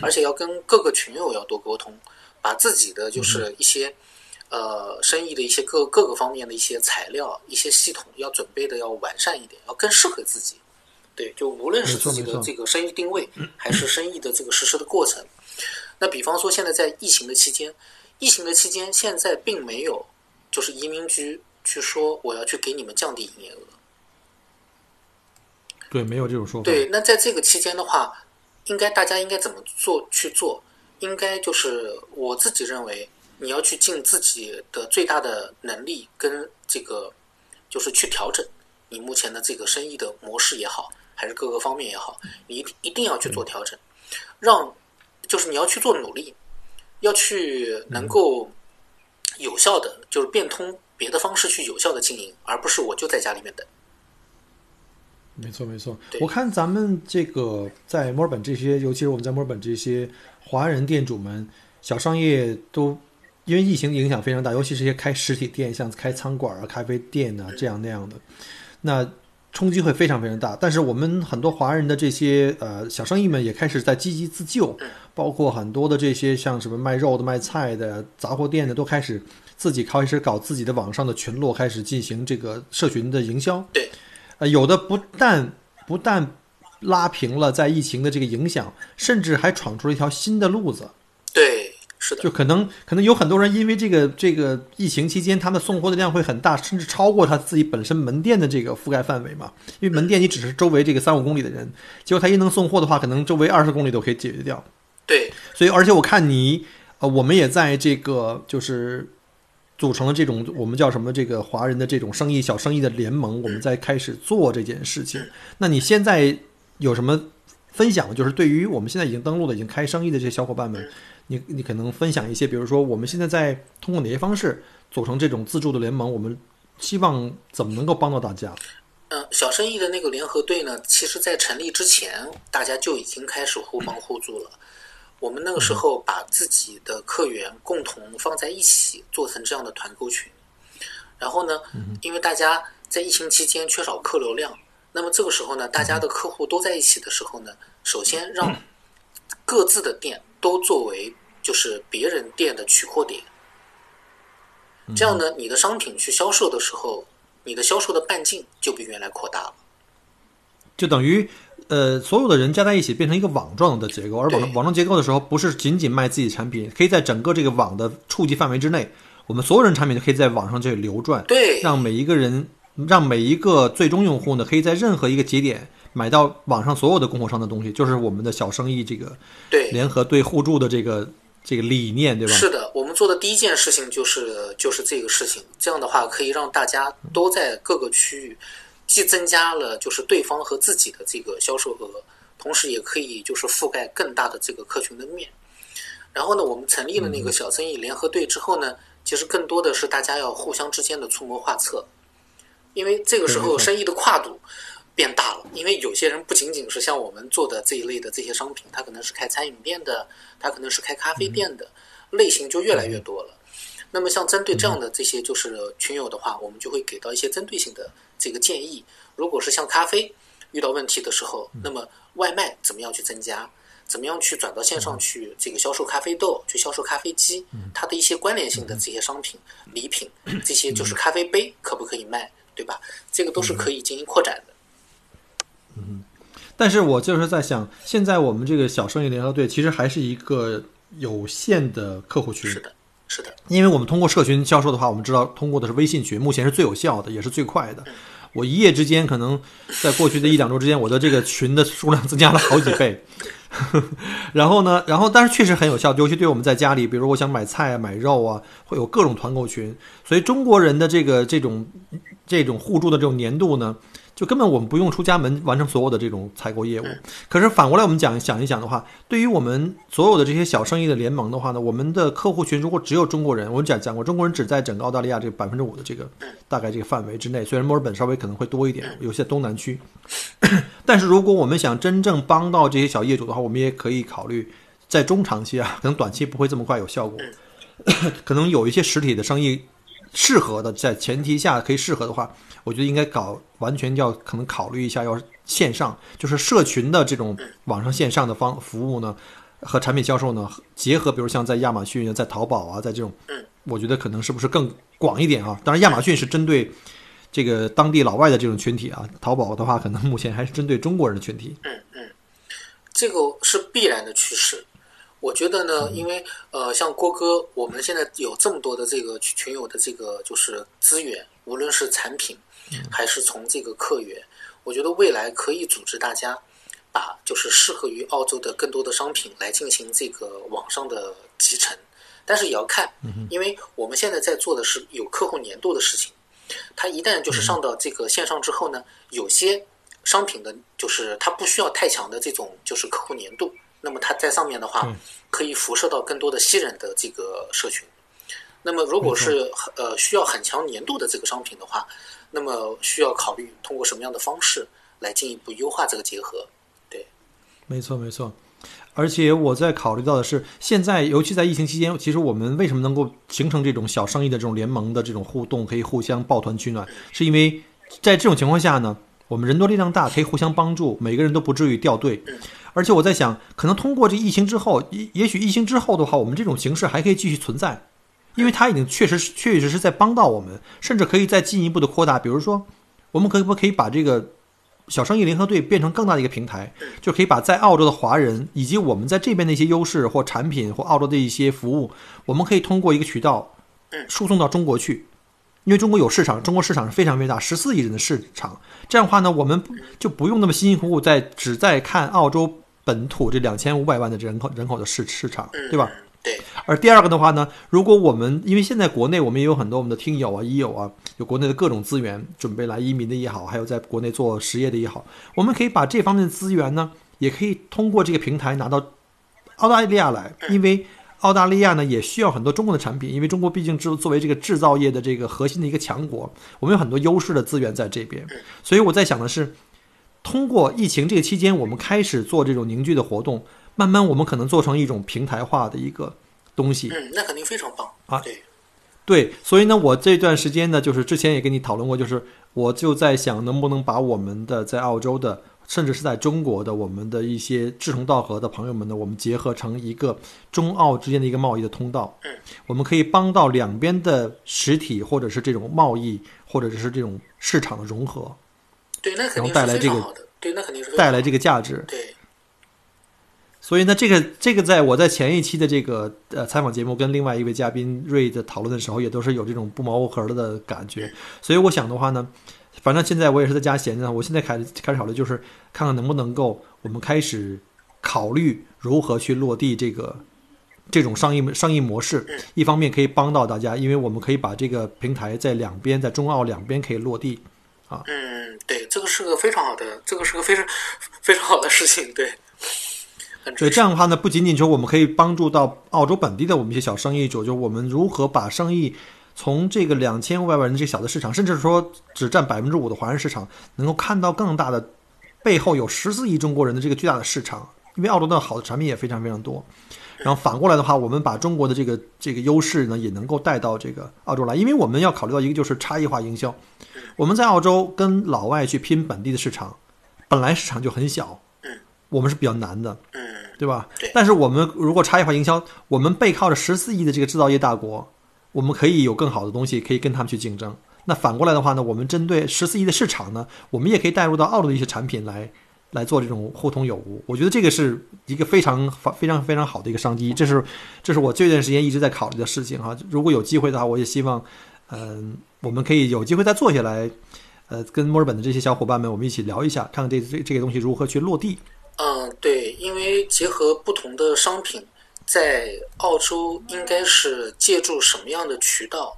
而且要跟各个群友要多沟通，把自己的就是一些呃生意的一些各各个方面的一些材料、一些系统要准备的要完善一点，要更适合自己。对，就无论是自己的这个生意定位，还是生意的这个实施的过程。那比方说，现在在疫情的期间，疫情的期间，现在并没有。就是移民局去说我要去给你们降低营业额，对，没有这种说法。对，那在这个期间的话，应该大家应该怎么做去做？应该就是我自己认为，你要去尽自己的最大的能力，跟这个就是去调整你目前的这个生意的模式也好，还是各个方面也好，你一定要去做调整，让就是你要去做努力，要去能够。有效的就是变通别的方式去有效的经营，而不是我就在家里面等。没错，没错。我看咱们这个在墨尔本这些，尤其是我们在墨尔本这些华人店主们，小商业都因为疫情影响非常大，尤其是些开实体店，像开餐馆啊、咖啡店啊这样那样的，那。冲击会非常非常大，但是我们很多华人的这些呃小生意们也开始在积极自救，包括很多的这些像什么卖肉的、卖菜的、杂货店的，都开始自己开始搞自己的网上的群落，开始进行这个社群的营销。对，呃，有的不但不但拉平了在疫情的这个影响，甚至还闯出了一条新的路子。对。是的，就可能可能有很多人因为这个这个疫情期间，他们送货的量会很大，甚至超过他自己本身门店的这个覆盖范围嘛。因为门店你只是周围这个三五公里的人，结果他一能送货的话，可能周围二十公里都可以解决掉。对，所以而且我看你呃，我们也在这个就是组成了这种我们叫什么这个华人的这种生意小生意的联盟，我们在开始做这件事情。那你现在有什么分享？就是对于我们现在已经登录的、已经开生意的这些小伙伴们。你你可能分享一些，比如说我们现在在通过哪些方式组成这种自助的联盟？我们希望怎么能够帮到大家？嗯，小生意的那个联合队呢，其实在成立之前，大家就已经开始互帮互助了。我们那个时候把自己的客源共同放在一起，做成这样的团购群。然后呢，因为大家在疫情期间缺少客流量，那么这个时候呢，大家的客户都在一起的时候呢，首先让各自的店。都作为就是别人店的取货点，这样呢，你的商品去销售的时候，你的销售的半径就比原来扩大了。就等于呃，所有的人加在一起变成一个网状的结构，而网网状结构的时候，不是仅仅卖自己产品，可以在整个这个网的触及范围之内，我们所有人产品都可以在网上去流转，对，让每一个人，让每一个最终用户呢，可以在任何一个节点。买到网上所有的供货商的东西，就是我们的小生意这个对联合对互助的这个这个理念，对吧？是的，我们做的第一件事情就是就是这个事情。这样的话，可以让大家都在各个区域，既增加了就是对方和自己的这个销售额，同时也可以就是覆盖更大的这个客群的面。然后呢，我们成立了那个小生意联合队之后呢，其实更多的是大家要互相之间的出谋划策，因为这个时候生意的跨度。变大了，因为有些人不仅仅是像我们做的这一类的这些商品，他可能是开餐饮店的，他可能是开咖啡店的，类型就越来越多了。那么像针对这样的这些就是群友的话，我们就会给到一些针对性的这个建议。如果是像咖啡遇到问题的时候，那么外卖怎么样去增加？怎么样去转到线上去这个销售咖啡豆，去销售咖啡机？它的一些关联性的这些商品、礼品，这些就是咖啡杯可不可以卖，对吧？这个都是可以进行扩展的。嗯，但是我就是在想，现在我们这个小生意联合队其实还是一个有限的客户群。是的，是的。因为我们通过社群销售的话，我们知道通过的是微信群，目前是最有效的，也是最快的。我一夜之间，可能在过去的一两周之间，我的这个群的数量增加了好几倍。然后呢，然后但是确实很有效，尤其对我们在家里，比如我想买菜啊、买肉啊，会有各种团购群。所以中国人的这个这种这种互助的这种粘度呢。就根本我们不用出家门完成所有的这种采购业务，可是反过来我们讲想一想的话，对于我们所有的这些小生意的联盟的话呢，我们的客户群如果只有中国人，我们讲讲过，中国人只在整个澳大利亚这个百分之五的这个大概这个范围之内，虽然墨尔本稍微可能会多一点，有些东南区，但是如果我们想真正帮到这些小业主的话，我们也可以考虑在中长期啊，可能短期不会这么快有效果，可能有一些实体的生意适合的，在前提下可以适合的话。我觉得应该搞完全要可能考虑一下，要线上就是社群的这种网上线上的方服务呢，和产品销售呢结合，比如像在亚马逊、在淘宝啊，在这种，我觉得可能是不是更广一点啊？当然，亚马逊是针对这个当地老外的这种群体啊，淘宝的话可能目前还是针对中国人的群体。嗯嗯，这个是必然的趋势。我觉得呢，因为呃，像郭哥，我们现在有这么多的这个群友的这个就是资源，无论是产品。还是从这个客源，我觉得未来可以组织大家，把就是适合于澳洲的更多的商品来进行这个网上的集成，但是也要看，因为我们现在在做的是有客户粘度的事情，它一旦就是上到这个线上之后呢，有些商品的就是它不需要太强的这种就是客户粘度，那么它在上面的话，可以辐射到更多的新人的这个社群。那么如果是呃需要很强粘度的这个商品的话，那么需要考虑通过什么样的方式来进一步优化这个结合？对，没错没错。而且我在考虑到的是，现在尤其在疫情期间，其实我们为什么能够形成这种小生意的这种联盟的这种互动，可以互相抱团取暖，是因为在这种情况下呢，我们人多力量大，可以互相帮助，每个人都不至于掉队。而且我在想，可能通过这疫情之后，也也许疫情之后的话，我们这种形式还可以继续存在。因为它已经确实确确实实在帮到我们，甚至可以再进一步的扩大。比如说，我们可不可以把这个小生意联合队变成更大的一个平台，就可以把在澳洲的华人以及我们在这边的一些优势或产品或澳洲的一些服务，我们可以通过一个渠道输送到中国去。因为中国有市场，中国市场是非常非常大，十四亿人的市场。这样的话呢，我们就不用那么辛辛苦苦在只在看澳洲本土这两千五百万的人口人口的市市场，对吧？对，而第二个的话呢，如果我们因为现在国内我们也有很多我们的听友啊、医友啊，有国内的各种资源，准备来移民的也好，还有在国内做实业的也好，我们可以把这方面的资源呢，也可以通过这个平台拿到澳大利亚来，因为澳大利亚呢也需要很多中国的产品，因为中国毕竟制作为这个制造业的这个核心的一个强国，我们有很多优势的资源在这边，所以我在想的是，通过疫情这个期间，我们开始做这种凝聚的活动。慢慢，我们可能做成一种平台化的一个东西。嗯，那肯定非常棒啊！对，对，所以呢，我这段时间呢，就是之前也跟你讨论过，就是我就在想，能不能把我们的在澳洲的，甚至是在中国的我们的一些志同道合的朋友们呢，我们结合成一个中澳之间的一个贸易的通道。嗯，我们可以帮到两边的实体，或者是这种贸易，或者是这种市场的融合。对，那肯定带来这个对，那肯定是带来这个价值。对。所以呢，这个这个，在我在前一期的这个呃采访节目跟另外一位嘉宾瑞的讨论的时候，也都是有这种不谋而合的感觉。所以我想的话呢，反正现在我也是在家闲着，我现在开开始考虑，就是看看能不能够我们开始考虑如何去落地这个这种商业商业模式。一方面可以帮到大家，因为我们可以把这个平台在两边，在中澳两边可以落地啊。嗯，对，这个是个非常好的，这个是个非常非常好的事情，对。所以这样的话呢，不仅仅说我们可以帮助到澳洲本地的我们一些小生意主，就我们如何把生意从这个两千五百万人这小的市场，甚至说只占百分之五的华人市场，能够看到更大的背后有十四亿中国人的这个巨大的市场，因为澳洲的好的产品也非常非常多。然后反过来的话，我们把中国的这个这个优势呢，也能够带到这个澳洲来，因为我们要考虑到一个就是差异化营销。我们在澳洲跟老外去拼本地的市场，本来市场就很小，我们是比较难的，对吧？但是我们如果差异化营销，我们背靠着十四亿的这个制造业大国，我们可以有更好的东西可以跟他们去竞争。那反过来的话呢，我们针对十四亿的市场呢，我们也可以带入到澳洲的一些产品来。来做这种互通有无，我觉得这个是一个非常非常非常好的一个商机，这是这是我这段时间一直在考虑的事情哈。如果有机会的话，我也希望，嗯，我们可以有机会再坐下来，呃，跟墨尔本的这些小伙伴们，我们一起聊一下，看看这这这个东西如何去落地。嗯，对，因为结合不同的商品，在澳洲应该是借助什么样的渠道，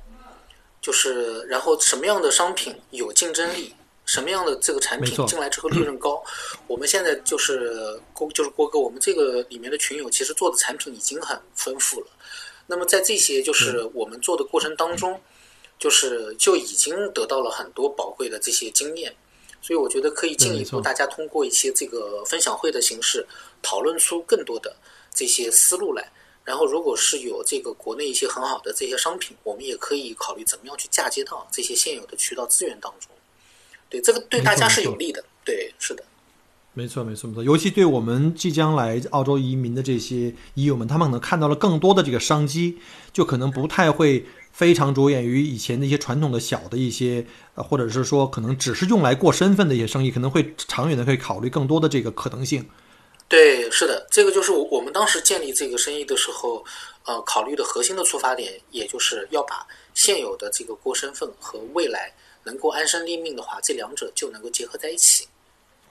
就是然后什么样的商品有竞争力。什么样的这个产品进来之后利润高？我们现在就是郭，就是郭哥，我们这个里面的群友其实做的产品已经很丰富了。那么在这些就是我们做的过程当中，就是就已经得到了很多宝贵的这些经验。所以我觉得可以进一步，大家通过一些这个分享会的形式，讨论出更多的这些思路来。然后，如果是有这个国内一些很好的这些商品，我们也可以考虑怎么样去嫁接到这些现有的渠道资源当中。对这个对大家是有利的，对，是的，没错，没错，没错。尤其对我们即将来澳洲移民的这些移友们，他们可能看到了更多的这个商机，就可能不太会非常着眼于以前那些传统的小的一些，呃，或者是说可能只是用来过身份的一些生意，可能会长远的可以考虑更多的这个可能性。对，是的，这个就是我我们当时建立这个生意的时候，呃，考虑的核心的出发点，也就是要把现有的这个过身份和未来。能够安身立命的话，这两者就能够结合在一起。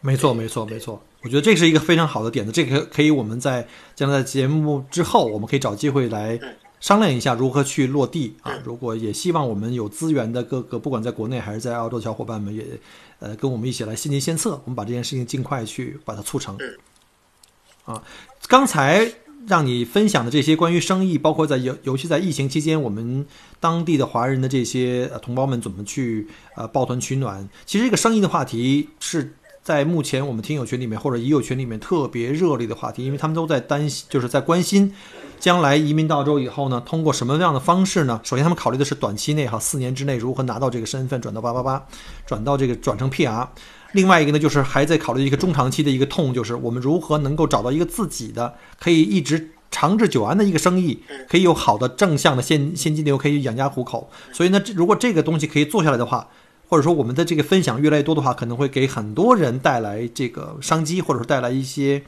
没错，没错，没错。我觉得这是一个非常好的点子，这个可以我们在将来节目之后，我们可以找机会来商量一下如何去落地啊。如果也希望我们有资源的各个，不管在国内还是在澳洲的小伙伴们，也呃跟我们一起来献计献策，我们把这件事情尽快去把它促成。啊，刚才。让你分享的这些关于生意，包括在尤尤其在疫情期间，我们当地的华人的这些同胞们怎么去呃抱团取暖？其实这个生意的话题是在目前我们听友群里面或者已友群里面特别热烈的话题，因为他们都在担心，就是在关心将来移民到州以后呢，通过什么样的方式呢？首先，他们考虑的是短期内哈，四年之内如何拿到这个身份，转到八八八，转到这个转成 PR。另外一个呢，就是还在考虑一个中长期的一个痛，就是我们如何能够找到一个自己的可以一直长治久安的一个生意，可以有好的正向的现现金流，可以养家糊口。所以呢，如果这个东西可以做下来的话，或者说我们的这个分享越来越多的话，可能会给很多人带来这个商机，或者说带来一些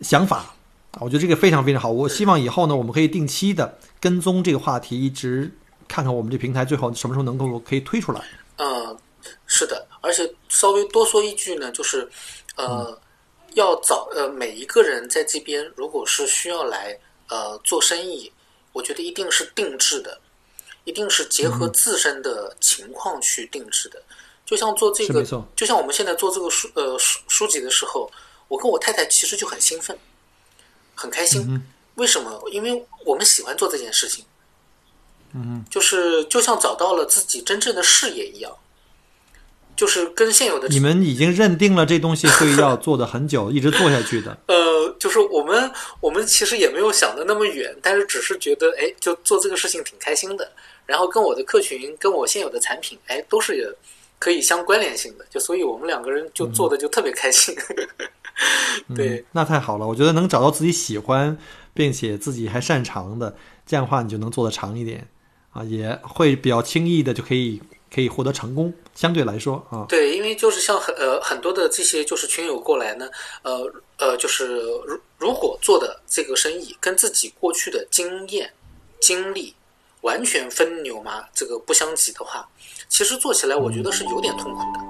想法。我觉得这个非常非常好。我希望以后呢，我们可以定期的跟踪这个话题，一直看看我们这平台最后什么时候能够可以推出来。嗯，是的。而且稍微多说一句呢，就是，呃，要找呃每一个人在这边，如果是需要来呃做生意，我觉得一定是定制的，一定是结合自身的情况去定制的。就像做这个，就像我们现在做这个书呃书书籍的时候，我跟我太太其实就很兴奋，很开心。为什么？因为我们喜欢做这件事情。嗯，就是就像找到了自己真正的事业一样。就是跟现有的你们已经认定了这东西会要做的很久，一直做下去的。呃，就是我们我们其实也没有想的那么远，但是只是觉得哎，就做这个事情挺开心的。然后跟我的客群，跟我现有的产品，哎，都是可以相关联性的。就所以我们两个人就做的就特别开心。对，那太好了。我觉得能找到自己喜欢并且自己还擅长的，这样的话你就能做的长一点啊，也会比较轻易的就可以。可以获得成功，相对来说啊，对，因为就是像很呃很多的这些就是群友过来呢，呃呃，就是如如果做的这个生意跟自己过去的经验经历完全分牛马这个不相及的话，其实做起来我觉得是有点痛苦的。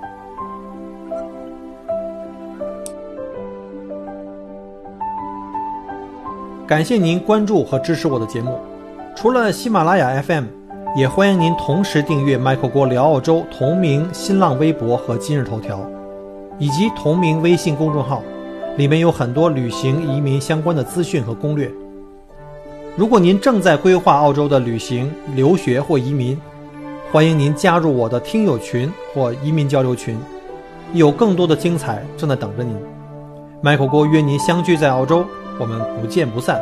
感谢您关注和支持我的节目，除了喜马拉雅 FM。也欢迎您同时订阅 Michael 郭聊澳洲同名新浪微博和今日头条，以及同名微信公众号，里面有很多旅行移民相关的资讯和攻略。如果您正在规划澳洲的旅行、留学或移民，欢迎您加入我的听友群或移民交流群，有更多的精彩正在等着您。Michael 郭约您相聚在澳洲，我们不见不散。